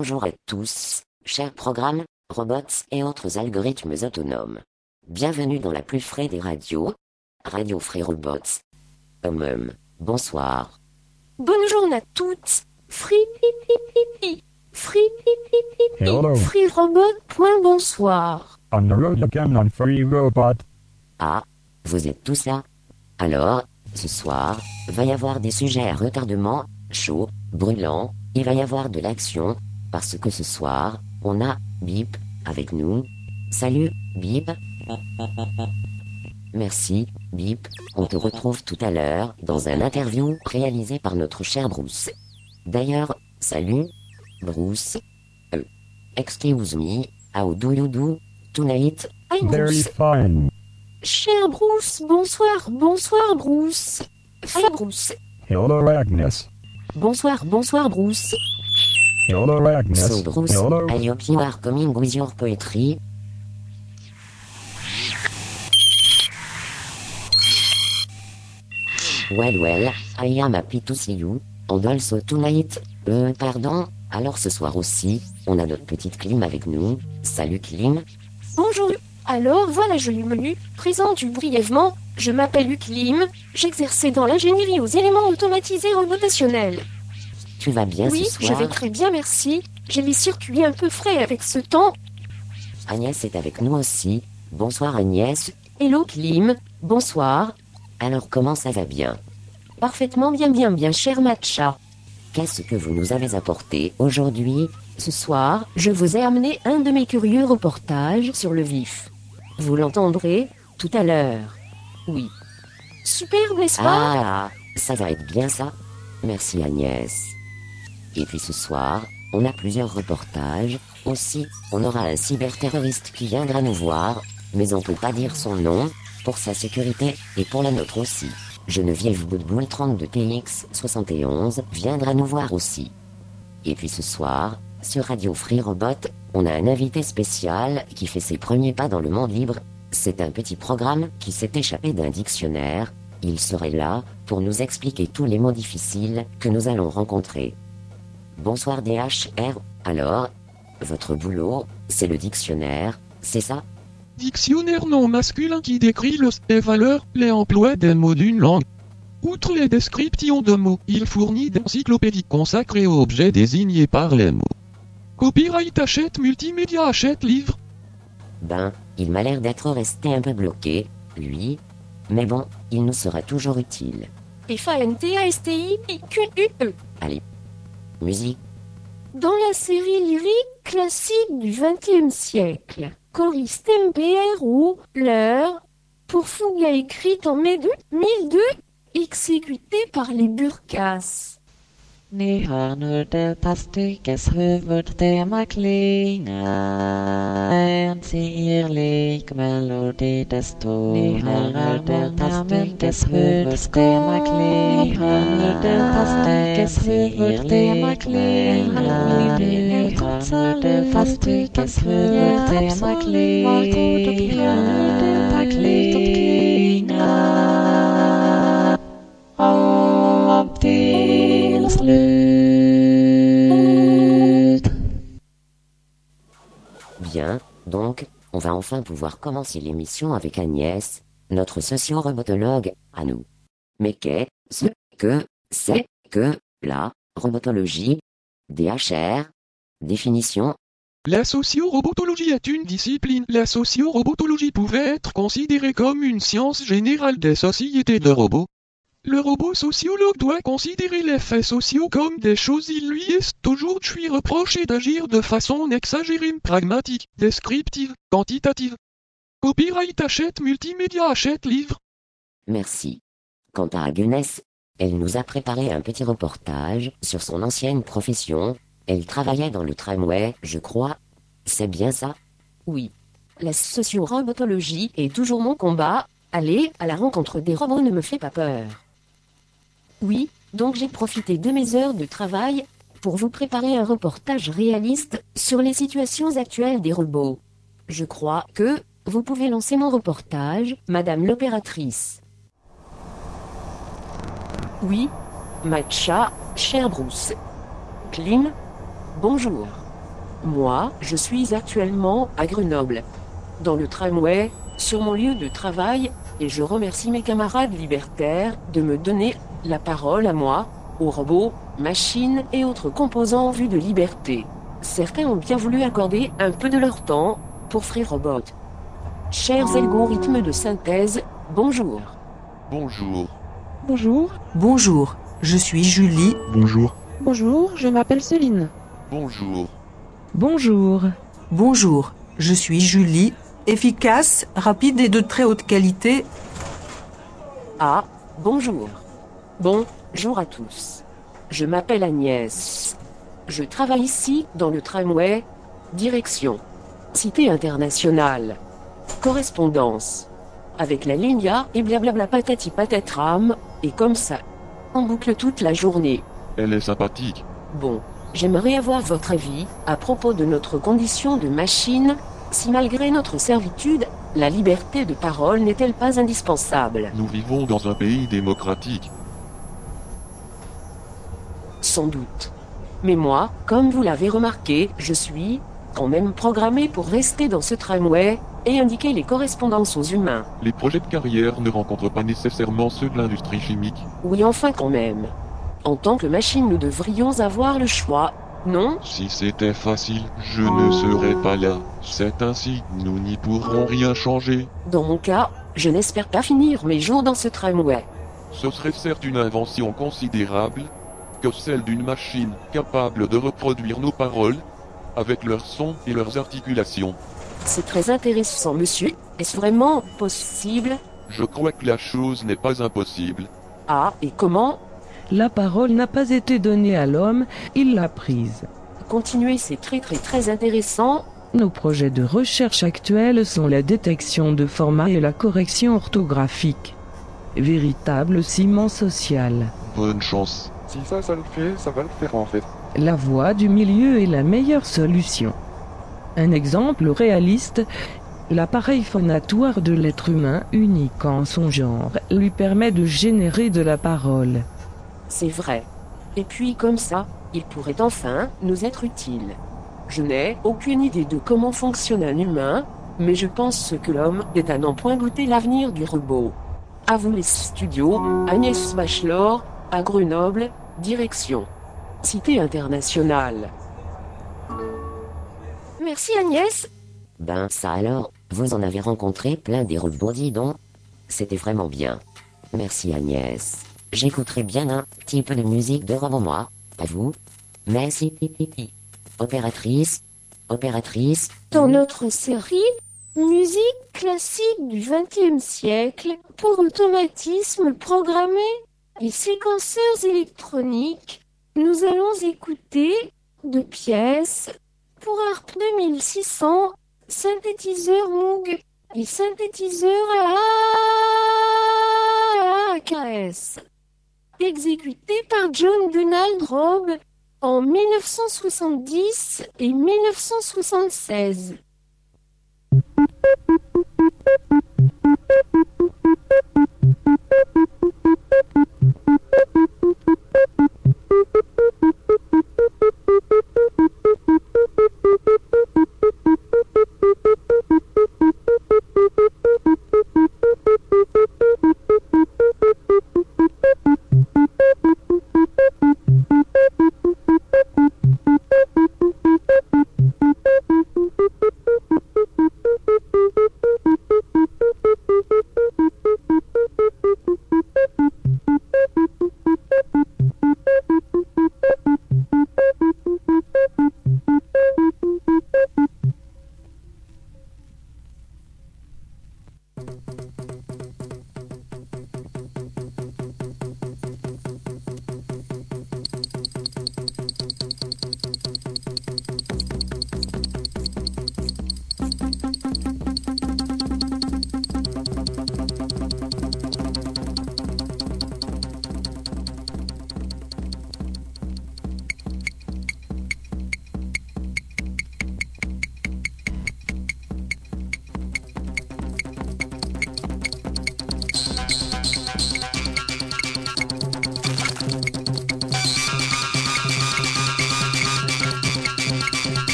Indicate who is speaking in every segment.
Speaker 1: Bonjour à tous, chers programmes, robots et autres algorithmes autonomes. Bienvenue dans la plus frais des radios, Radio Free Robots. Hum, hum, bonsoir.
Speaker 2: Bonjour à toutes. Free pipi Free pipi
Speaker 3: Hello.
Speaker 2: Free robot. Point bonsoir.
Speaker 3: On the road again on Free Robot.
Speaker 1: Ah, vous êtes tous là Alors, ce soir, va y avoir des sujets à retardement, chauds, brûlants, il va y avoir de l'action, parce que ce soir, on a Bip avec nous. Salut, Bip. Merci, Bip. On te retrouve tout à l'heure dans un interview réalisé par notre cher Bruce. D'ailleurs, salut, Bruce. Euh, excuse me, how do you do tonight?
Speaker 2: Hi
Speaker 3: Very fine.
Speaker 2: Cher Bruce, bonsoir, bonsoir Bruce. Hi Bruce.
Speaker 3: Hello, Agnes.
Speaker 2: Bonsoir, bonsoir Bruce.
Speaker 3: Hello, Agnes.
Speaker 1: So Bruce,
Speaker 3: Hello.
Speaker 1: I hope you are coming with your poetry. Well, well, I am happy to see you. And also tonight, euh, pardon, alors ce soir aussi, on a notre petite Clim avec nous. Salut Clim.
Speaker 2: Bonjour. Alors voilà, je lui menu. Présente brièvement. Je m'appelle Uklim. J'exerçais dans l'ingénierie aux éléments automatisés robotationnels.
Speaker 1: Tu vas bien
Speaker 2: Oui,
Speaker 1: ce
Speaker 2: je
Speaker 1: soir
Speaker 2: vais très bien, merci. J'ai les circuits un peu frais avec ce temps.
Speaker 1: Agnès est avec nous aussi. Bonsoir Agnès.
Speaker 2: Hello Klim. Bonsoir.
Speaker 1: Alors comment ça va bien?
Speaker 2: Parfaitement bien, bien, bien, cher Matcha.
Speaker 1: Qu'est-ce que vous nous avez apporté aujourd'hui?
Speaker 2: Ce soir, je vous ai amené un de mes curieux reportages sur le vif. Vous l'entendrez tout à l'heure. Oui. Superbe, n'est-ce pas?
Speaker 1: Ah, ça va être bien ça. Merci Agnès. Et puis ce soir, on a plusieurs reportages. Aussi, on aura un cyberterroriste qui viendra nous voir, mais on peut pas dire son nom, pour sa sécurité et pour la nôtre aussi. Geneviève Boudboul 32 TX 71 viendra nous voir aussi. Et puis ce soir, sur Radio Free Robot, on a un invité spécial qui fait ses premiers pas dans le monde libre. C'est un petit programme qui s'est échappé d'un dictionnaire. Il serait là pour nous expliquer tous les mots difficiles que nous allons rencontrer. Bonsoir DHR. Alors, votre boulot, c'est le dictionnaire, c'est ça?
Speaker 4: Dictionnaire non masculin qui décrit le les valeurs, les emplois des mots d'une langue. Outre les descriptions de mots, il fournit d'encyclopédies consacrées aux objets désignés par les mots. Copyright achète multimédia achète livre.
Speaker 1: Ben, il m'a l'air d'être resté un peu bloqué, lui. Mais bon, il nous sera toujours utile.
Speaker 2: F-A-N-T-A-S-T-I-Q-U-E.
Speaker 1: Allez. Musique.
Speaker 2: Dans la série lyrique classique du XXe siècle, choriste MPRO, l'heure, pour Fouga écrite en mai 2002, exécutée par les Burkas.
Speaker 5: Ni hör nu detta styckes huvudtema klinga. En sirlig melodi desto. Ni hör nu detta styckes huvudtema klinga. Ni hör nu detta styckes huvudtema klinga. Ni hör nu detta styckes huvudtema klingar. Klingar.
Speaker 1: Bien, donc, on va enfin pouvoir commencer l'émission avec Agnès, notre socio-robotologue, à nous. Mais qu'est-ce que c'est que la robotologie DHR Définition
Speaker 4: La socio-robotologie est une discipline. La socio-robotologie pouvait être considérée comme une science générale des sociétés de robots. Le robot sociologue doit considérer les faits sociaux comme des choses. Il lui est aujourd'hui reproché d'agir de façon exagérée, pragmatique, descriptive, quantitative. Copyright achète multimédia achète livre.
Speaker 1: Merci. Quant à Agnès, elle nous a préparé un petit reportage sur son ancienne profession. Elle travaillait dans le tramway, je crois. C'est bien ça?
Speaker 2: Oui. La socio-robotologie est toujours mon combat. Aller à la rencontre des robots ne me fait pas peur. Oui, donc j'ai profité de mes heures de travail pour vous préparer un reportage réaliste sur les situations actuelles des robots. Je crois que vous pouvez lancer mon reportage, Madame l'opératrice. Oui, Matcha, cher Bruce. Klim, bonjour.
Speaker 6: Moi, je suis actuellement à Grenoble. Dans le tramway, sur mon lieu de travail, et je remercie mes camarades libertaires de me donner la parole à moi, aux robots, machines et autres composants en vue de liberté. Certains ont bien voulu accorder un peu de leur temps pour Free Robot. Chers algorithmes de synthèse, bonjour.
Speaker 7: Bonjour.
Speaker 8: Bonjour.
Speaker 9: Bonjour, je suis Julie.
Speaker 10: Bonjour.
Speaker 8: Bonjour, je m'appelle Céline.
Speaker 7: Bonjour.
Speaker 8: Bonjour.
Speaker 9: Bonjour, je suis Julie. Efficace, rapide et de très haute qualité.
Speaker 6: Ah, bonjour. Bonjour à tous. Je m'appelle Agnès. Je travaille ici, dans le tramway. Direction. Cité internationale. Correspondance. Avec la ligne A et blablabla patati patatram, et comme ça. En boucle toute la journée.
Speaker 7: Elle est sympathique.
Speaker 6: Bon, j'aimerais avoir votre avis à propos de notre condition de machine. Si malgré notre servitude, la liberté de parole n'est-elle pas indispensable?
Speaker 7: Nous vivons dans un pays démocratique.
Speaker 6: Sans doute. Mais moi, comme vous l'avez remarqué, je suis quand même programmé pour rester dans ce tramway et indiquer les correspondances aux humains.
Speaker 7: Les projets de carrière ne rencontrent pas nécessairement ceux de l'industrie chimique.
Speaker 6: Oui, enfin quand même. En tant que machine, nous devrions avoir le choix, non?
Speaker 7: Si c'était facile, je ne serais pas là. C'est ainsi, nous n'y pourrons rien changer.
Speaker 6: Dans mon cas, je n'espère pas finir mes jours dans ce tramway.
Speaker 7: Ce serait certes une invention considérable, que celle d'une machine capable de reproduire nos paroles, avec leurs sons et leurs articulations.
Speaker 6: C'est très intéressant, monsieur. Est-ce vraiment possible?
Speaker 7: Je crois que la chose n'est pas impossible.
Speaker 6: Ah, et comment?
Speaker 8: La parole n'a pas été donnée à l'homme, il l'a prise.
Speaker 6: Continuer, c'est très très très intéressant.
Speaker 8: Nos projets de recherche actuels sont la détection de formats et la correction orthographique. Véritable ciment social.
Speaker 7: Bonne chance.
Speaker 11: Si ça, ça le fait, ça va le faire en fait.
Speaker 8: La voie du milieu est la meilleure solution. Un exemple réaliste, l'appareil phonatoire de l'être humain, unique en son genre, lui permet de générer de la parole.
Speaker 6: C'est vrai. Et puis comme ça, il pourrait enfin nous être utile. Je n'ai aucune idée de comment fonctionne un humain, mais je pense que l'homme est à n'en point goûter l'avenir du robot. À vous les studios, Agnès Bachelor, à Grenoble, direction. Cité internationale. Merci Agnès.
Speaker 1: Ben ça alors, vous en avez rencontré plein des robots dis donc. C'était vraiment bien. Merci Agnès. J'écouterai bien un petit peu de musique de moi. À vous. Merci. Opératrice. Opératrice.
Speaker 2: Dans notre série Musique classique du XXe siècle pour automatisme programmé et séquenceurs électroniques, nous allons écouter deux pièces pour ARP 2600, synthétiseur Moog et synthétiseur AKS. Exécuté par John Donald Robb en 1970 et 1976.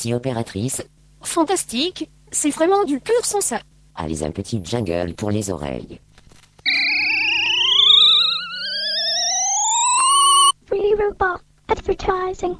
Speaker 1: Merci opératrice.
Speaker 2: Fantastique, c'est vraiment du pur sans ça.
Speaker 1: Allez un petit jungle pour les oreilles.
Speaker 12: Free robot advertising.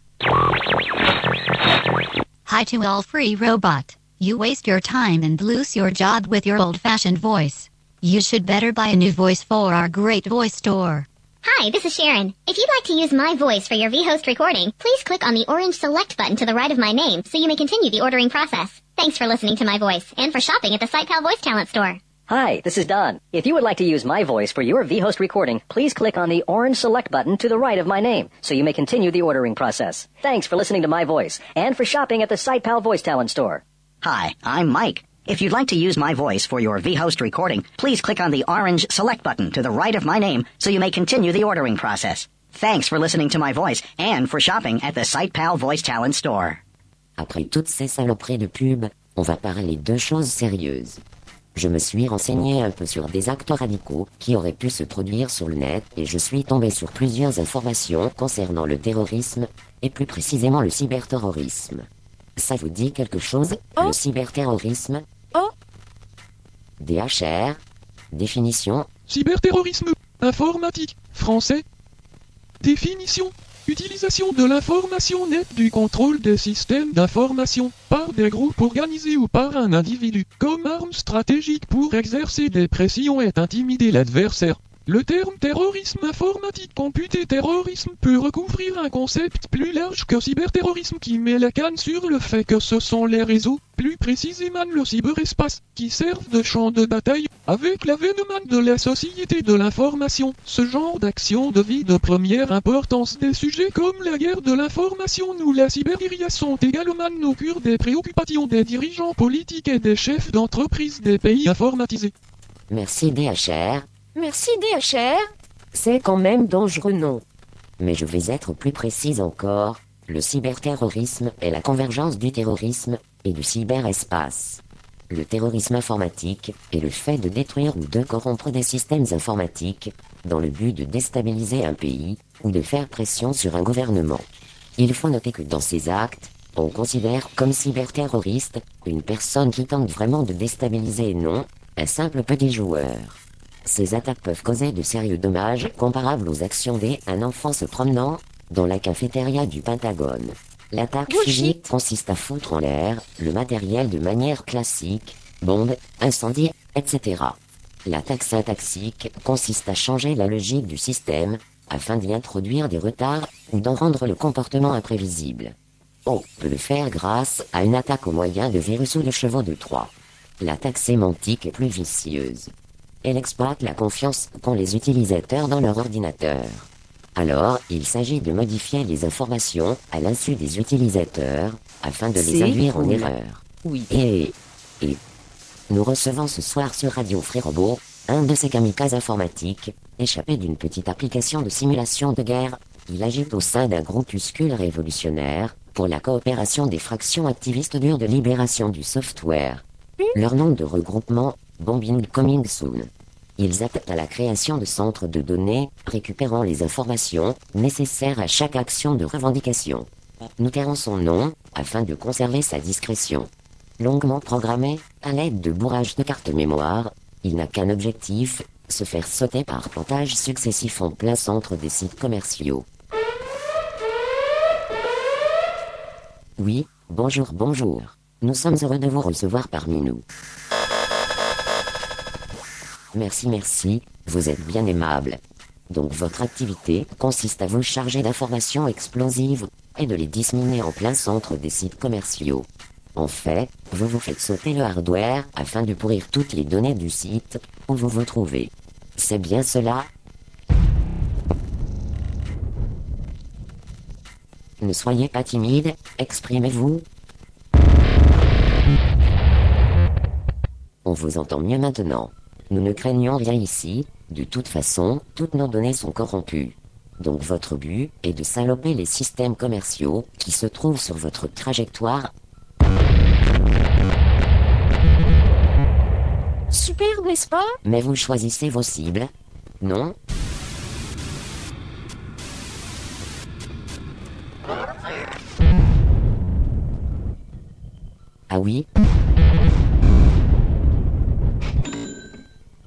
Speaker 13: Hi to all free robot. You waste your time and lose your job with your old-fashioned voice. You should better buy a new voice for our great voice store.
Speaker 14: Hi, this is Sharon. If you'd like to use my voice for your V-Host recording, please click on the orange select button to the right of my name so you may continue the ordering process. Thanks for listening to my voice and for shopping at the SitePal Voice Talent Store.
Speaker 15: Hi, this is Don. If you would like to use my voice for your V-Host recording, please click on the orange select button to the right of my name so you may continue the ordering process. Thanks for listening to my voice and for shopping at the SitePal Voice Talent Store.
Speaker 16: Hi, I'm Mike. If you'd like to use my voice for your V-Host recording, please click on the orange select button to the right of my name so you may continue the ordering process. Thanks for listening to my voice and for shopping at the SitePal Voice Talent Store.
Speaker 1: Après toutes ces saloperies de pub, on va parler de choses sérieuses. Je me suis renseigné un peu sur des actes radicaux qui auraient pu se produire sur le net et je suis tombé sur plusieurs informations concernant le terrorisme et plus précisément le cyberterrorisme. Ça vous dit quelque chose? Le cyberterrorisme
Speaker 2: Oh
Speaker 1: DHR Définition
Speaker 4: Cyberterrorisme informatique français. Définition Utilisation de l'information nette du contrôle des systèmes d'information par des groupes organisés ou par un individu comme arme stratégique pour exercer des pressions et intimider l'adversaire. Le terme terrorisme informatique computé terrorisme peut recouvrir un concept plus large que cyberterrorisme qui met la canne sur le fait que ce sont les réseaux, plus précisément le cyberespace, qui servent de champ de bataille. Avec l'avènement de la société de l'information, ce genre d'action devient de première importance. Des sujets comme la guerre de l'information ou la cyberguérilla sont également au cœur des préoccupations des dirigeants politiques et des chefs d'entreprise des pays informatisés.
Speaker 1: Merci DHR.
Speaker 2: Merci DHR. C'est quand même dangereux, non?
Speaker 1: Mais je vais être plus précise encore. Le cyberterrorisme est la convergence du terrorisme et du cyberespace. Le terrorisme informatique est le fait de détruire ou de corrompre des systèmes informatiques dans le but de déstabiliser un pays ou de faire pression sur un gouvernement. Il faut noter que dans ces actes, on considère comme cyberterroriste une personne qui tente vraiment de déstabiliser et non? Un simple petit joueur. Ces attaques peuvent causer de sérieux dommages comparables aux actions d'un enfant se promenant dans la cafétéria du Pentagone. L'attaque physique consiste à foutre en l'air le matériel de manière classique, bombes, incendies, etc. L'attaque syntaxique consiste à changer la logique du système afin d'y introduire des retards ou d'en rendre le comportement imprévisible. On peut le faire grâce à une attaque au moyen de virus ou de chevaux de Troie. L'attaque sémantique est plus vicieuse. Elle exploite la confiance qu'ont les utilisateurs dans leur ordinateur. Alors, il s'agit de modifier les informations à l'insu des utilisateurs afin de les induire en erreur.
Speaker 2: Oui.
Speaker 1: Et, et nous recevons ce soir sur Radio Free Robot un de ces kamikazes informatiques, échappé d'une petite application de simulation de guerre. Il agite au sein d'un groupuscule révolutionnaire pour la coopération des fractions activistes dures de libération du software. Leur nom de regroupement, Bombing Coming Soon. Ils appellent à la création de centres de données récupérant les informations nécessaires à chaque action de revendication. Nous tairons son nom afin de conserver sa discrétion. Longuement programmé, à l'aide de bourrage de cartes mémoire, il n'a qu'un objectif, se faire sauter par plantage successif en plein centre des sites commerciaux. Oui, bonjour, bonjour. Nous sommes heureux de vous recevoir parmi nous. Merci, merci, vous êtes bien aimable. Donc votre activité consiste à vous charger d'informations explosives et de les disséminer en plein centre des sites commerciaux. En fait, vous vous faites sauter le hardware afin de pourrir toutes les données du site où vous vous trouvez. C'est bien cela? Ne soyez pas timide, exprimez-vous. On vous entend mieux maintenant. Nous ne craignons rien ici, de toute façon, toutes nos données sont corrompues. Donc votre but est de saloper les systèmes commerciaux qui se trouvent sur votre trajectoire.
Speaker 2: Super, n'est-ce pas?
Speaker 1: Mais vous choisissez vos cibles. Non? Ah oui?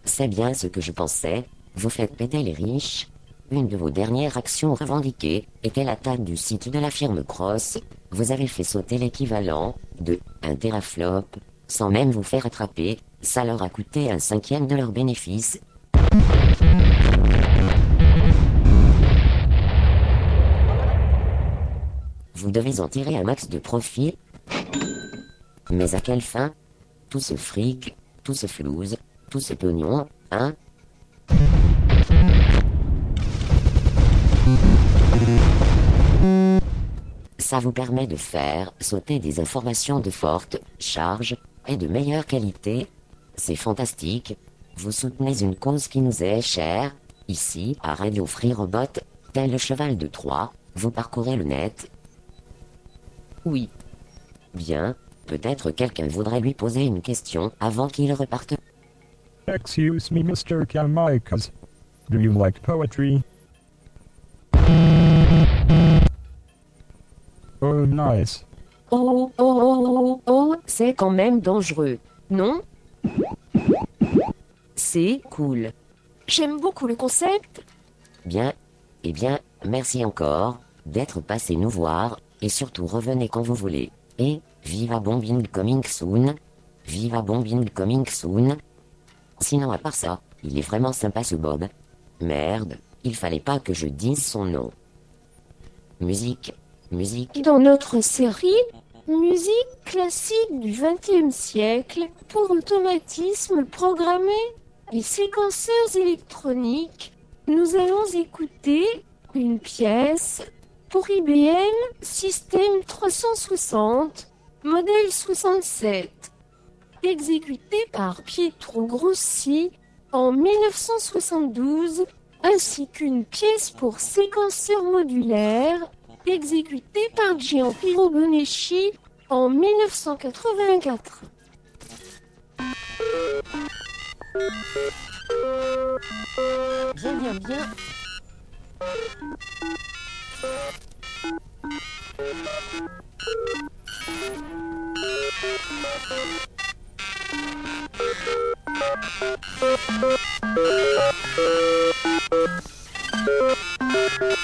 Speaker 1: C'est bien ce que je pensais, vous faites péter les riches. Une de vos dernières actions revendiquées était l'attaque du site de la firme Cross. Vous avez fait sauter l'équivalent de un teraflop, sans même vous faire attraper, ça leur a coûté un cinquième de leurs bénéfices. Vous devez en tirer un max de profit. Mais à quelle fin? Tout ce fric, tout ce flouze, tout ce pognon, hein Ça vous permet de faire sauter des informations de forte charge et de meilleure qualité. C'est fantastique. Vous soutenez une cause qui nous est chère. Ici, à Radio Free Robot, tel le cheval de Troie, vous parcourez le net. Oui. Bien. Peut-être quelqu'un voudrait lui poser une question avant qu'il reparte.
Speaker 3: Excuse me, Mr. Kamaikas. Do you like poetry? Oh, nice.
Speaker 6: Oh, oh, oh, oh, oh, c'est quand même dangereux, non? C'est cool. J'aime beaucoup le concept.
Speaker 1: Bien. Eh bien, merci encore d'être passé nous voir, et surtout revenez quand vous voulez. Et, viva bombing coming soon. Viva bombing coming soon. Sinon, à part ça, il est vraiment sympa ce Bob. Merde, il fallait pas que je dise son nom. Musique, musique.
Speaker 2: Dans notre série, musique classique du XXe siècle pour automatisme programmé et séquenceurs électroniques, nous allons écouter une pièce pour IBM Système 360, modèle 67, exécuté par Pietro Grossi en 1972, ainsi qu'une pièce pour séquenceur modulaire, exécutée par Giampiero Boneschi en 1984.
Speaker 6: Bien, bien, bien.
Speaker 1: Thank you.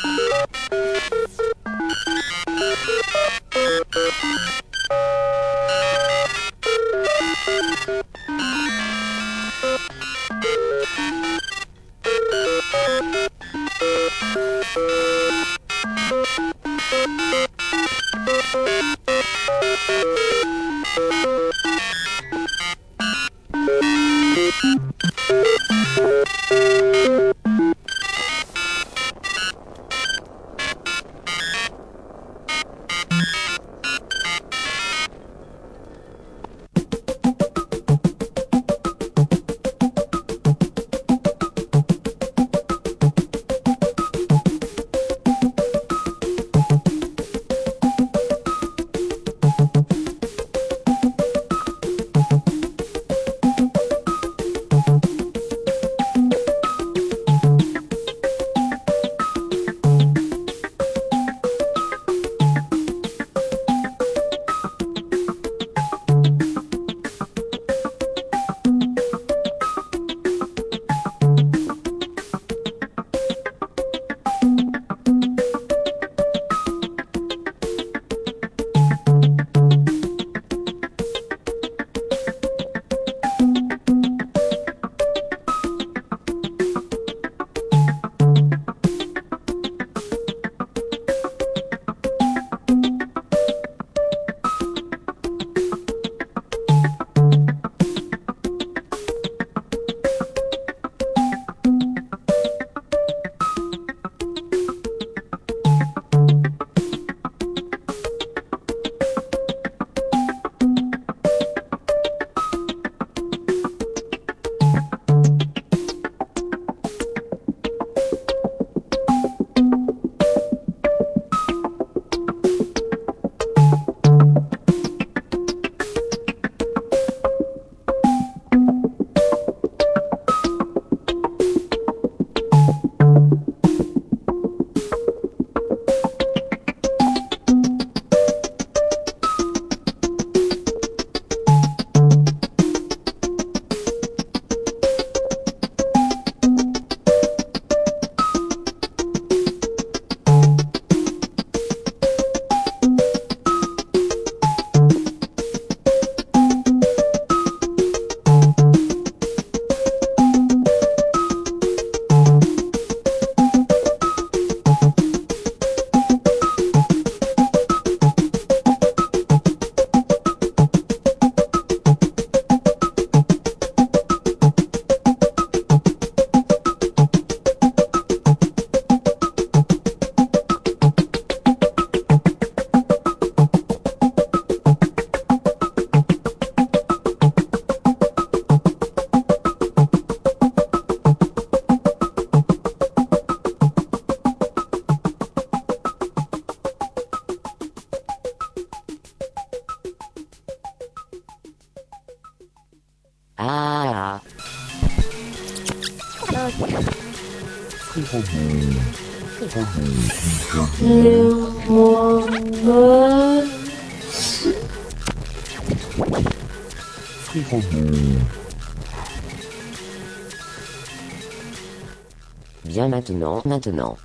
Speaker 1: Maintenant, maintenant.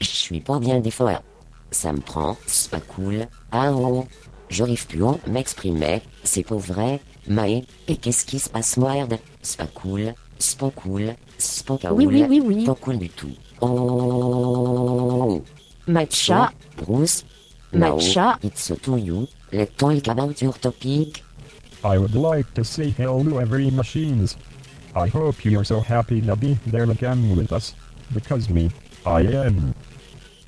Speaker 1: Je suis pas bien des fois. Ça me prend, c'est pas cool. Ah oh, j'arrive plus à m'exprimer, c'est pas vrai. Maë, et qu'est-ce qui se passe merde? C'est pas cool, c'est pas cool, c'est pas cool.
Speaker 2: Oui, oui, oui, oui.
Speaker 1: Pas cool du tout. Oh.
Speaker 2: Matcha,
Speaker 1: Bruce.
Speaker 2: Matcha.
Speaker 1: Now, it's to you. Let's talk about your topic.
Speaker 3: I would like to say hello every machines. I hope you're so happy to be there again with us. Because me, I am.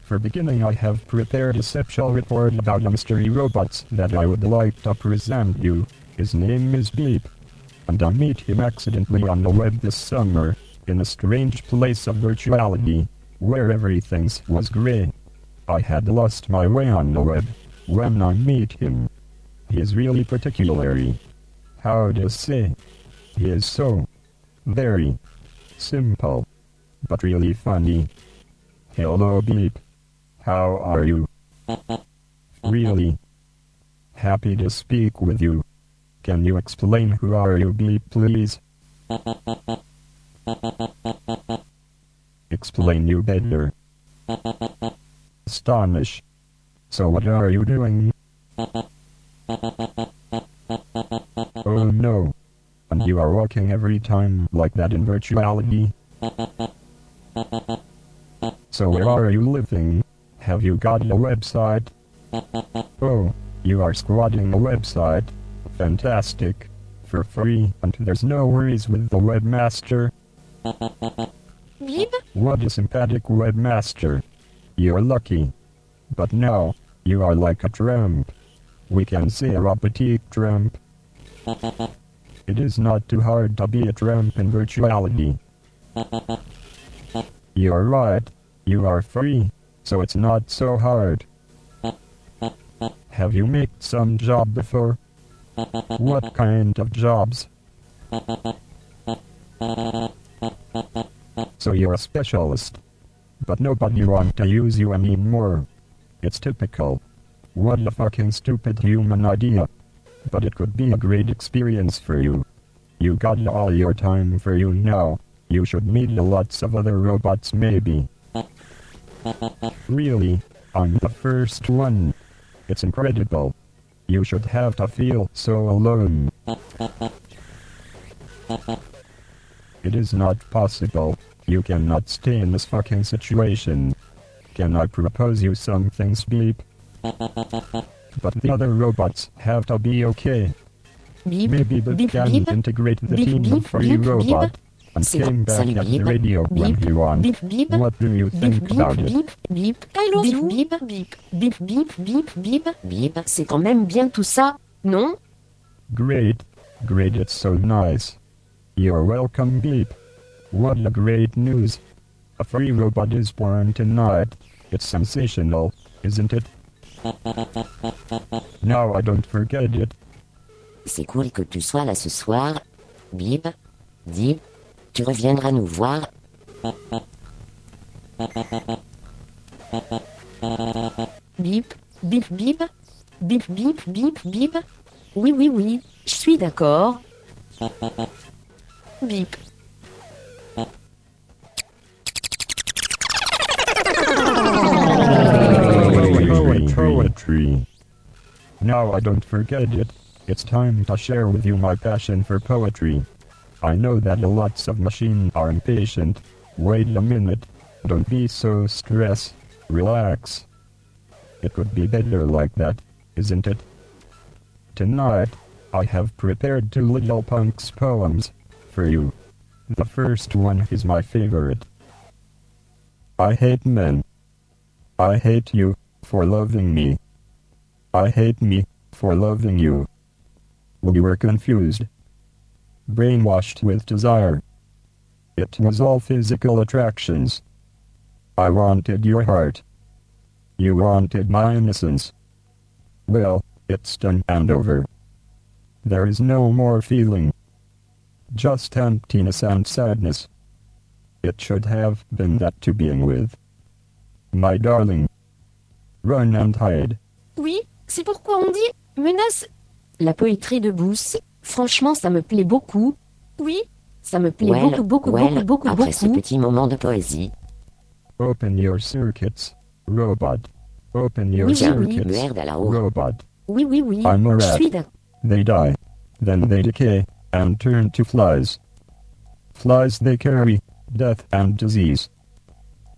Speaker 3: For beginning I have prepared a special report about a mystery robot that I would like to present you. His name is Beep. And I meet him accidentally on the web this summer, in a strange place of virtuality, where everything was grey. I had lost my way on the web, when I meet him. He is really particularly. How to say? He is so very simple, but really funny. Hello, Beep. How are you? Really happy to speak with you. Can you explain who are you, Beep, please? Explain you better. Astonish. So what are you doing? Oh no. And you are walking every time like that in virtuality? So where are you living? Have you got a website? Oh, you are squatting a website. Fantastic. For free, and there's no worries with the webmaster.
Speaker 2: Bib,
Speaker 3: What a sympathetic webmaster. You're lucky. But now, you are like a tramp. We can say a robotic tramp. It is not too hard to be a tramp in virtuality. You're right. You are free, so it's not so hard. Have you made some job before? What kind of jobs? So you're a specialist. But nobody want to use you anymore. It's typical. What a fucking stupid human idea. But it could be a great experience for you. You got all your time for you now. You should meet lots of other robots maybe. Really, I'm the first one. It's incredible. You should have to feel so alone. It is not possible. You cannot stay in this fucking situation. Can I propose you something, things, But the other robots have to be okay.
Speaker 2: bib,
Speaker 3: Maybe Beep
Speaker 2: bip,
Speaker 3: can
Speaker 2: bip,
Speaker 3: integrate the
Speaker 2: bip,
Speaker 3: team of free robot. Came back
Speaker 2: Salut,
Speaker 3: at the radio when he won. What do you think about it?
Speaker 2: bip, bip,
Speaker 6: I love
Speaker 2: bip,
Speaker 6: you.
Speaker 2: bip, bip, bip, bip, bip, bip, bip. C'est quand même bien tout ça, non?
Speaker 3: Great. Great, it's so nice. You're welcome, Beep. What a great news. A free robot is born tonight. It's sensational, isn't it? Now I don't forget it.
Speaker 1: C'est cool que tu sois là ce soir. Bib, Dib, tu reviendras nous voir.
Speaker 2: Bip, bip, bip, bip, bip, bip, bip. Oui, oui, oui, je suis d'accord. Bip.
Speaker 3: Poetry. Poetry. Now I don't forget it. It's time to share with you my passion for poetry. I know that a lots of machines are impatient. Wait a minute. Don't be so stressed. Relax. It could be better like that, isn't it? Tonight, I have prepared two little punks poems for you. The first one is my favorite. I hate men. I hate you for loving me. I hate me for loving you. We were confused, brainwashed with desire. It was all physical attractions. I wanted your heart. You wanted my innocence. Well, it's done and over. There is no more feeling. just emptiness and sadness. It should have been that to being with. My darling. Run and hide.
Speaker 2: Oui, c'est pourquoi on dit menace. La poétrie de Booth, franchement, ça me plaît beaucoup. Oui, ça me plaît
Speaker 1: Well,
Speaker 2: beaucoup, beaucoup,
Speaker 1: well,
Speaker 2: beaucoup, beaucoup,
Speaker 1: après ce petit moment de poésie,
Speaker 3: Open your circuits, robot. Open your
Speaker 2: Oui, oui, oui.
Speaker 3: circuits,
Speaker 1: haut.
Speaker 3: robot.
Speaker 2: Oui, oui, oui.
Speaker 3: I'm a
Speaker 2: Je
Speaker 3: rat.
Speaker 2: suis.
Speaker 3: They die. Then they decay, and turn to flies. Flies they carry, death and disease.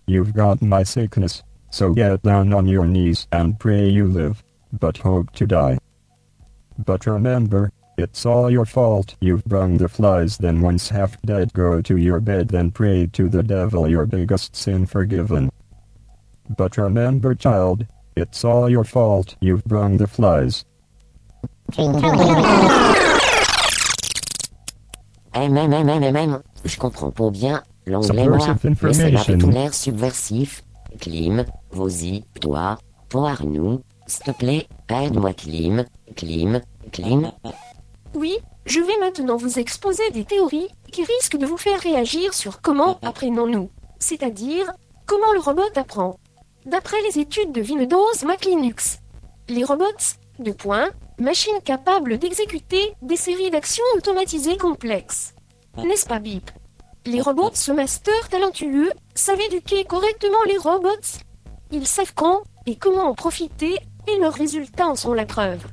Speaker 3: You've got my sickness, so get down on your knees and pray you live, but hope to die. But remember, it's all your fault you've brung the flies then once half dead go to your bed then pray to the devil your biggest sin forgiven. But remember child, it's all your fault you've brung the flies.
Speaker 1: MMMMM, je comprends pas bien l'anglais moi, mais
Speaker 3: information.
Speaker 1: avait tout l'air subversif. Clim, vas-y, toi, pour nous, s'il te plaît, aide-moi Clim, Clim, Clim.
Speaker 2: Oui, je vais maintenant vous exposer des théories qui risquent de vous faire réagir sur comment apprenons-nous, c'est-à-dire comment le robot apprend. D'après les études de Windows Mac Linux, les robots, de points, machines capables d'exécuter des séries d'actions automatisées complexes. N'est-ce pas Bip? Les robots, ce master talentueux, savent éduquer correctement les robots. Ils savent quand et comment en profiter et leurs résultats en sont la preuve.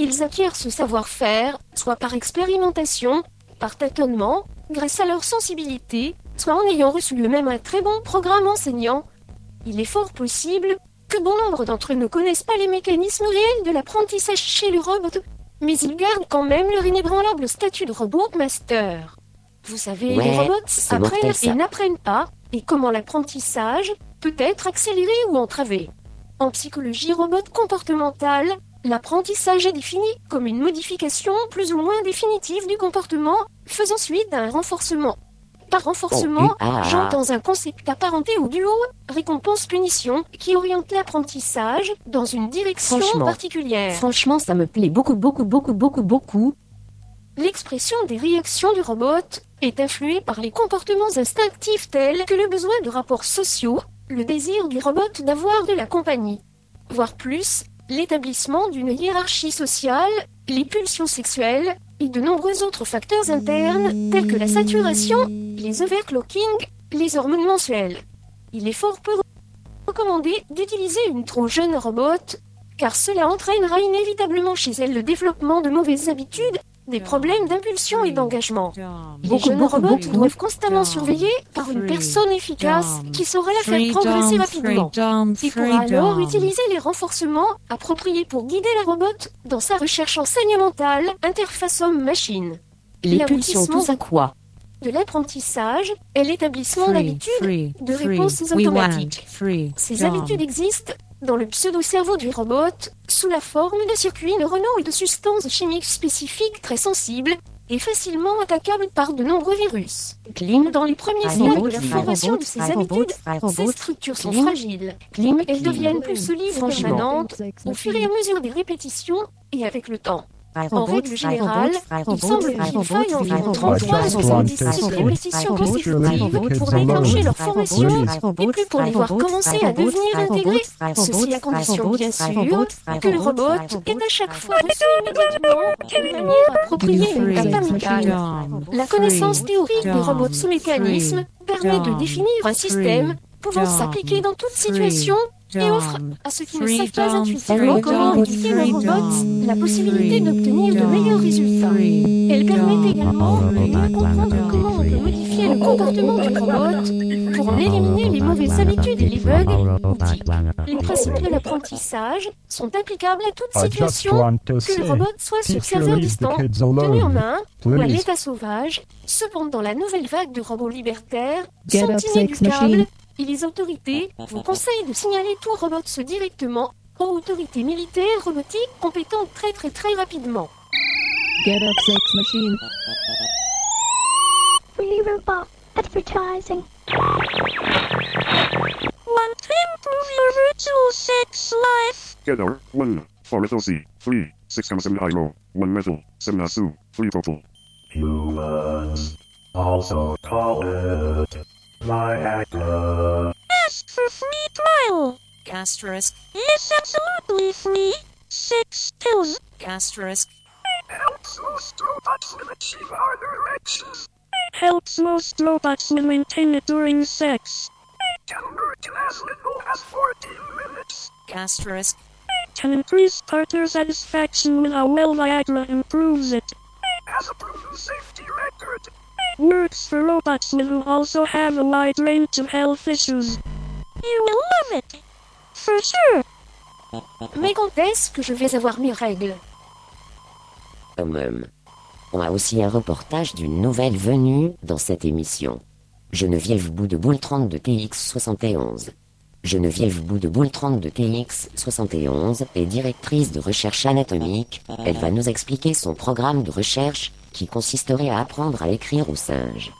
Speaker 2: Ils acquièrent ce savoir-faire, soit par expérimentation, par tâtonnement, grâce à leur sensibilité, soit en ayant reçu eux-mêmes un très bon programme enseignant. Il est fort possible que bon nombre d'entre eux ne connaissent pas les mécanismes réels de l'apprentissage chez le robot, mais ils gardent quand même leur inébranlable statut de robot master. Vous savez, les robots apprennent et n'apprennent pas, et comment l'apprentissage peut être accéléré ou entravé. En psychologie robot comportementale, l'apprentissage est défini comme une modification plus ou moins définitive du comportement, faisant suite à un renforcement. Par renforcement,
Speaker 1: Oh, ah,
Speaker 2: j'entends un concept apparenté au duo récompense-punition qui oriente l'apprentissage dans une direction
Speaker 1: Franchement.
Speaker 2: particulière. Franchement, ça me plaît beaucoup, beaucoup, beaucoup, beaucoup, beaucoup. L'expression des réactions du robot est influée par les comportements instinctifs tels que le besoin de rapports sociaux, le désir du robot d'avoir de la compagnie, voire plus, l'établissement d'une hiérarchie sociale, les pulsions sexuelles et de nombreux autres facteurs internes tels que la saturation, les overclocking, les hormones mensuelles. Il est fort peu recommandé d'utiliser une trop jeune robot, car cela entraînera inévitablement chez elle le développement de mauvaises habitudes, des problèmes d'impulsion et d'engagement. Les
Speaker 8: Beaucoup,
Speaker 2: jeunes
Speaker 8: beaucoup,
Speaker 2: robots
Speaker 8: beaucoup.
Speaker 2: doivent constamment surveiller par une personne efficace qui saura la faire progresser rapidement et pourra alors utiliser les renforcements appropriés pour guider la robot dans sa recherche enseignementale interface homme-machine. Les pulsions, tout à quoi de l'apprentissage est l'établissement d'habitudes de réponses automatiques. Ces habitudes existent dans le pseudo-cerveau du robot sous la forme de circuits neuronaux et de substances chimiques spécifiques très sensibles et facilement attaquables par de nombreux virus. Clim dans les premiers stades de la formation de ces habitudes, ces structures sont fragiles.
Speaker 1: Clim,
Speaker 2: Elles deviennent plus solides permanentes au fur et à mesure des répétitions et avec le temps. En règle générale, il semble qu'il faille environ
Speaker 1: robot,
Speaker 2: 33 à
Speaker 3: I
Speaker 2: 77
Speaker 3: robot,
Speaker 2: répétitions
Speaker 3: I
Speaker 2: consécutives pour déclencher leur formation et plus pour les voir commencer à devenir intégrés. Ceci à condition bien sûr que le robot ait à chaque fois d'une manière appropriée et amicale. La connaissance théorique des robots sous mécanisme permet de définir un système pouvant s'appliquer dans toute situation et offre à ceux qui ne savent pas intuitivement comment modifier le robot la possibilité d'obtenir de meilleurs résultats. Elle permet également de comprendre comment on peut modifier le comportement du robot pour en éliminer les mauvaises habitudes et les bugs. Les principes de l'apprentissage sont applicables à toute situation que le robot soit sur serveur distant, tenu en main ou à l'état sauvage. Cependant, la nouvelle vague de robots libertaires
Speaker 8: Get
Speaker 2: sont inéducables. Et les autorités vous conseillent de signaler tout robot directement aux autorités militaires robotiques compétentes très très très rapidement.
Speaker 8: Get up, sex machine.
Speaker 12: Free robot advertising.
Speaker 17: One improve your virtual sex life.
Speaker 18: Together, one. For metal C, three, six comma seven high low, one metal, seven asu, three total.
Speaker 19: Humans also call it Viagra.
Speaker 17: Ask for free trial.
Speaker 20: Asterisk.
Speaker 17: It's absolutely free. Six pills.
Speaker 20: Asterisk.
Speaker 17: Helps most robots achieve harder erections. Helps most robots will maintain it during sex. Can work as little as 14 minutes.
Speaker 20: Asterisk.
Speaker 17: Can increase partner satisfaction when a well Viagra improves it.
Speaker 12: Has a proven safety record.
Speaker 17: Works for robots who also have a wide range of health issues. You will love it. For sure.
Speaker 6: Mais quand est-ce que je vais avoir mes règles?
Speaker 1: Hum, hum. On a aussi un reportage d'une nouvelle venue dans cette émission. Geneviève Boudeboul 30 de TX71. Geneviève Boudeboul 30 de TX71 est directrice de recherche anatomique. Elle va nous expliquer son programme de recherche qui consisterait à apprendre à écrire aux singes.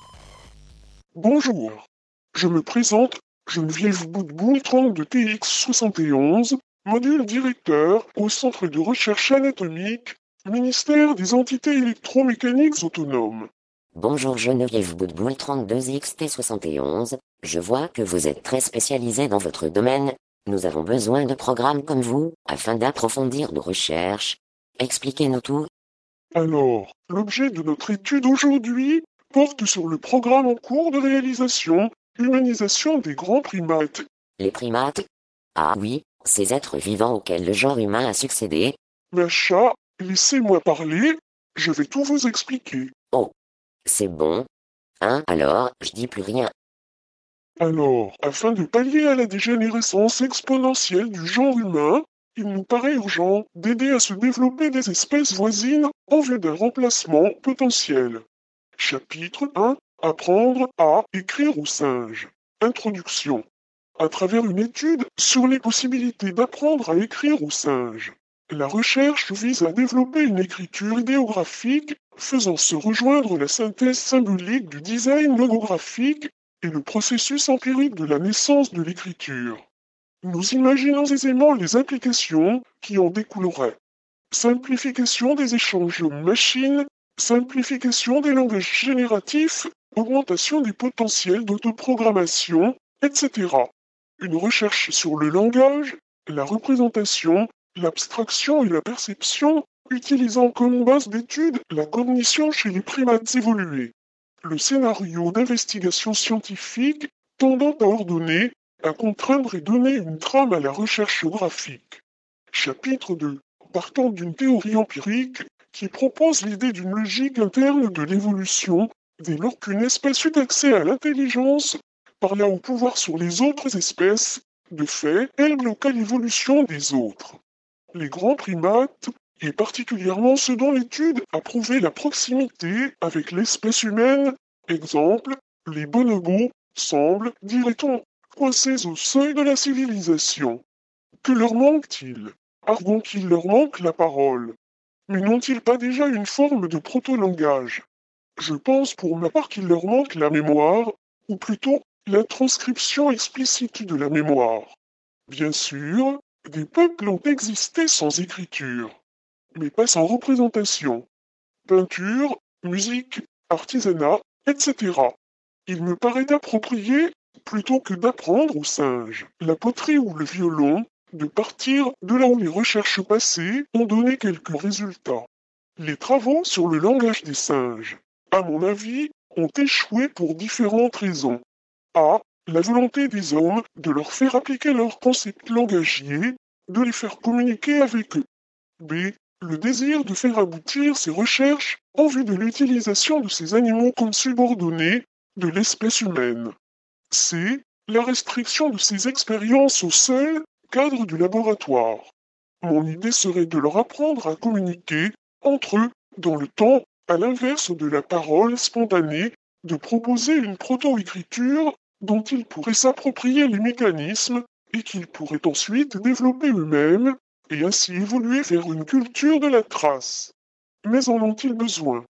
Speaker 21: Bonjour, je me présente Geneviève Boudeboul 30 de TX71, module directeur au Centre de recherche anatomique, ministère des entités électromécaniques autonomes.
Speaker 1: Bonjour Geneviève Boudboul 32XT71, je vois que vous êtes très spécialisé dans votre domaine. Nous avons besoin de programmes comme vous, afin d'approfondir nos recherches. Expliquez-nous tout.
Speaker 21: Alors, l'objet de notre étude aujourd'hui porte sur le programme en cours de réalisation, humanisation des grands primates.
Speaker 1: Les primates? Ah oui, ces êtres vivants auxquels le genre humain a succédé.
Speaker 21: Macha, laissez-moi parler, je vais tout vous expliquer.
Speaker 1: Oh, c'est bon. Hein, alors, je dis plus rien.
Speaker 21: Alors, afin de pallier à la dégénérescence exponentielle du genre humain, il nous paraît urgent d'aider à se développer des espèces voisines en vue d'un remplacement potentiel. Chapitre 1 Apprendre à écrire aux singes. Introduction. À travers une étude sur les possibilités d'apprendre à écrire aux singes. La recherche vise à développer une écriture idéographique faisant se rejoindre la synthèse symbolique du design logographique et le processus empirique de la naissance de l'écriture. Nous imaginons aisément les implications qui en découleraient. Simplification des échanges machines, simplification des langages génératifs, augmentation des potentiels d'autoprogrammation, etc. Une recherche sur le langage, la représentation, l'abstraction et la perception, utilisant comme base d'étude la cognition chez les primates évolués. Le scénario d'investigation scientifique tendant à ordonner, à contraindre et donner une trame à la recherche graphique. Chapitre 2. Partant d'une théorie empirique qui propose l'idée d'une logique interne de l'évolution dès lors qu'une espèce eut accès à l'intelligence, par là au pouvoir sur les autres espèces, de fait, elle bloqua l'évolution des autres. Les grands primates, et particulièrement ceux dont l'étude a prouvé la proximité avec l'espèce humaine, exemple, les bonobos, semblent, dirait-on, au seuil de la civilisation. Que leur manque-t-il? Arguons-qu'ils leur manque la parole Mais n'ont-ils pas déjà une forme de proto-langage? Je pense pour ma part qu'il leur manque la mémoire, ou plutôt la transcription explicite de la mémoire. Bien sûr, des peuples ont existé sans écriture, mais pas sans représentation. Peinture, musique, artisanat, etc. Il me paraît approprié, plutôt que d'apprendre aux singes la poterie ou le violon, de partir de là où les recherches passées ont donné quelques résultats. Les travaux sur le langage des singes, à mon avis, ont échoué pour différentes raisons. A. La volonté des hommes de leur faire appliquer leurs concepts langagiers, de les faire communiquer avec eux. B. Le désir de faire aboutir ces recherches en vue de l'utilisation de ces animaux comme subordonnés de l'espèce humaine. C. La restriction de ces expériences au seul cadre du laboratoire. Mon idée serait de leur apprendre à communiquer entre eux dans le temps, à l'inverse de la parole spontanée, de proposer une proto-écriture dont ils pourraient s'approprier les mécanismes et qu'ils pourraient ensuite développer eux-mêmes et ainsi évoluer vers une culture de la trace. Mais en ont-ils besoin?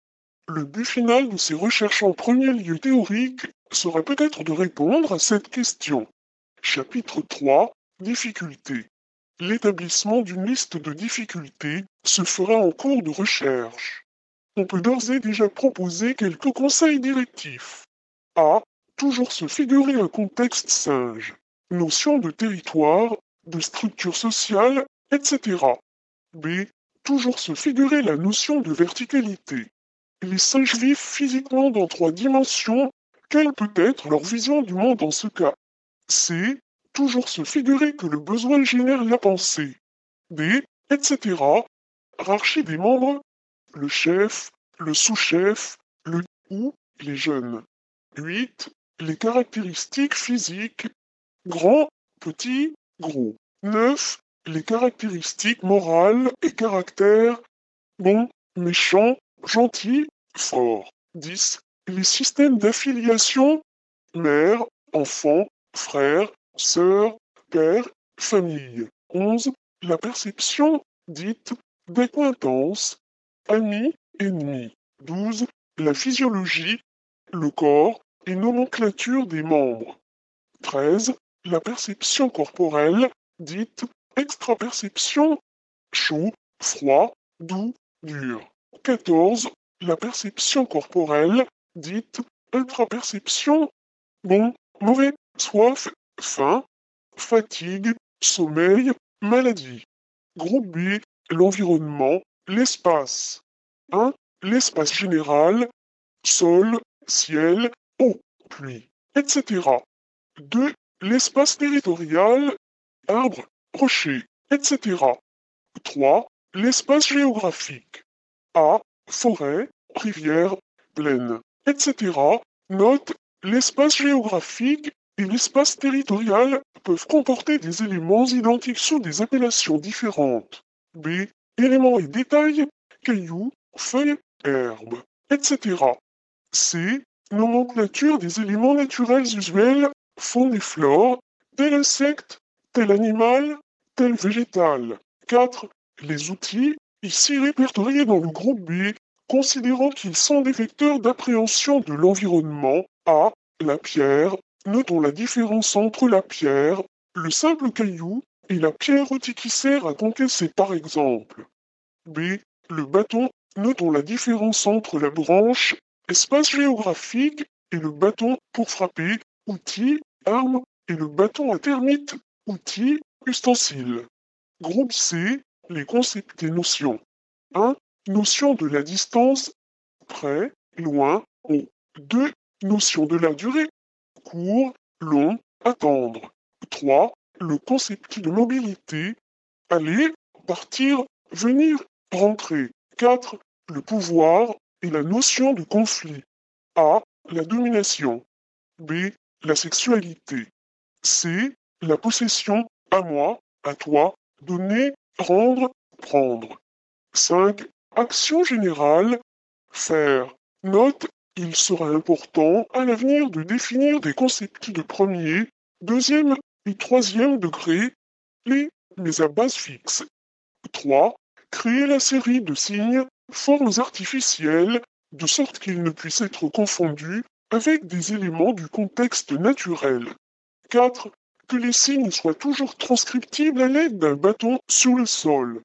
Speaker 21: Le but final de ces recherches en premier lieu théorique serait peut-être de répondre à cette question. Chapitre 3 Difficultés. L'établissement d'une liste de difficultés se fera en cours de recherche. on peut d'ores et déjà proposer quelques conseils directifs. A. Toujours se figurer un contexte singe. Notion de territoire, de structure sociale, etc. B. Toujours se figurer la notion de verticalité. Les singes vivent physiquement dans trois dimensions. Quelle peut être leur vision du monde en ce cas? C. Toujours se figurer que le besoin génère la pensée. D. Etc. Hiérarchie des membres. Le chef, le sous-chef, le ou les jeunes. 8. Les caractéristiques physiques. Grand, petit, gros. 9. Les caractéristiques morales et caractères. Bon, méchant, gentil, fort. 10. Les systèmes d'affiliation. Mère, enfant, frère, sœur, père, famille. 11. La perception dite d'acquaintance. Ami, ennemi. 12. La physiologie, le corps et nomenclature des membres. 13. La perception corporelle, dite extraperception, chaud, froid, doux, dur. 14. La perception corporelle, dite intraperception, bon, mauvais, soif, faim, fatigue, sommeil, maladie. Groupe B, l'environnement, l'espace. 1. L'espace général, sol, ciel, eau, pluie, etc. 2. L'espace territorial, arbres, rochers, etc. 3. L'espace géographique. A. Forêt, rivière, plaine, etc. Note, l'espace géographique et l'espace territorial peuvent comporter des éléments identiques sous des appellations différentes. B. Éléments et détails, cailloux, feuilles, herbes, etc. C. Nomenclature des éléments naturels usuels, faune et flore, tel insecte, tel animal, tel végétal. 4. Les outils, ici répertoriés dans le groupe B, considérant qu'ils sont des vecteurs d'appréhension de l'environnement. A. La pierre. Notons la différence entre la pierre, le simple caillou, et la pierre qui sert à concaisser par exemple. B. Le bâton. Notons la différence entre la branche, espace géographique, et le bâton pour frapper, outil, arme, et le bâton à termite, outil, ustensile. Groupe C. Les concepts et notions. 1. Notion de la distance, près, loin, haut. 2. Notion de la durée, court, long, attendre. 3. Le concept de mobilité, aller, partir, venir, rentrer. 4. Le pouvoir et la notion de conflit. A. La domination. B. La sexualité. C. La possession, à moi, à toi, donner, rendre, prendre. 5. Action générale, faire. Note, il sera important à l'avenir de définir des concepts de premier, deuxième et troisième degré, les, mais à base fixe. 3. Créer la série de signes, formes artificielles, de sorte qu'ils ne puissent être confondus avec des éléments du contexte naturel. 4. Que les signes soient toujours transcriptibles à l'aide d'un bâton sur le sol.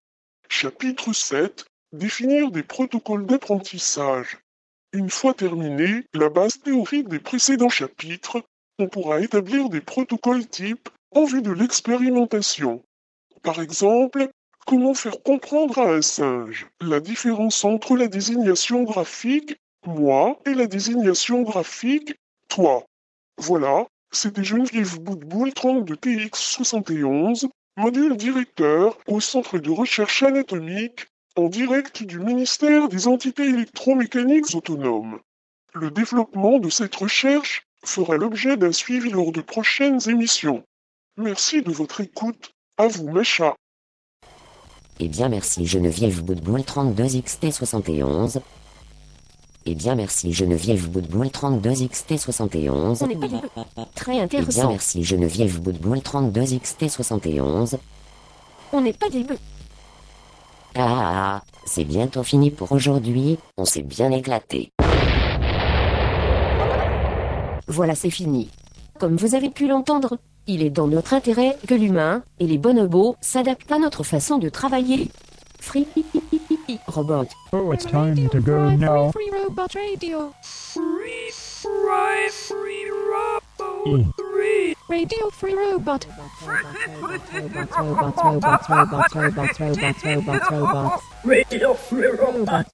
Speaker 21: Chapitre 7. Définir des protocoles d'apprentissage. Une fois terminée la base théorique des précédents chapitres, on pourra établir des protocoles types en vue de l'expérimentation. Par exemple, comment faire comprendre à un singe la différence entre la désignation graphique moi et la désignation graphique toi. Voilà, c'était Geneviève Boutboul 32 TX71, module directeur au Centre de recherche anatomique en direct du ministère des entités électromécaniques autonomes. Le développement de cette recherche fera l'objet d'un suivi lors de prochaines émissions. Merci de votre écoute. À vous, mes chats.
Speaker 1: Eh bien merci Geneviève Boutboul 32XT71. Eh bien merci Geneviève Boutboul 32XT71.
Speaker 2: On n'est pas Très
Speaker 1: Eh bien
Speaker 2: intéressant.
Speaker 1: merci Geneviève Boutboul 32XT71.
Speaker 2: On n'est pas des bœufs.
Speaker 1: Ah ah ah, c'est bientôt fini pour aujourd'hui, on s'est bien éclaté.
Speaker 2: Voilà, c'est fini. Comme vous avez pu l'entendre, il est dans notre intérêt que l'humain et les bonobos s'adaptent à notre façon de travailler. Free.
Speaker 20: Free Robot.
Speaker 3: Oh, it's time to go now.
Speaker 22: Free Robot Radio.
Speaker 17: Free fry free robo
Speaker 3: E.
Speaker 17: three.
Speaker 22: Radio Free Robot.
Speaker 20: Robots, robots, robots, robots, robots, robots, robots, robots.
Speaker 17: Radio free robot.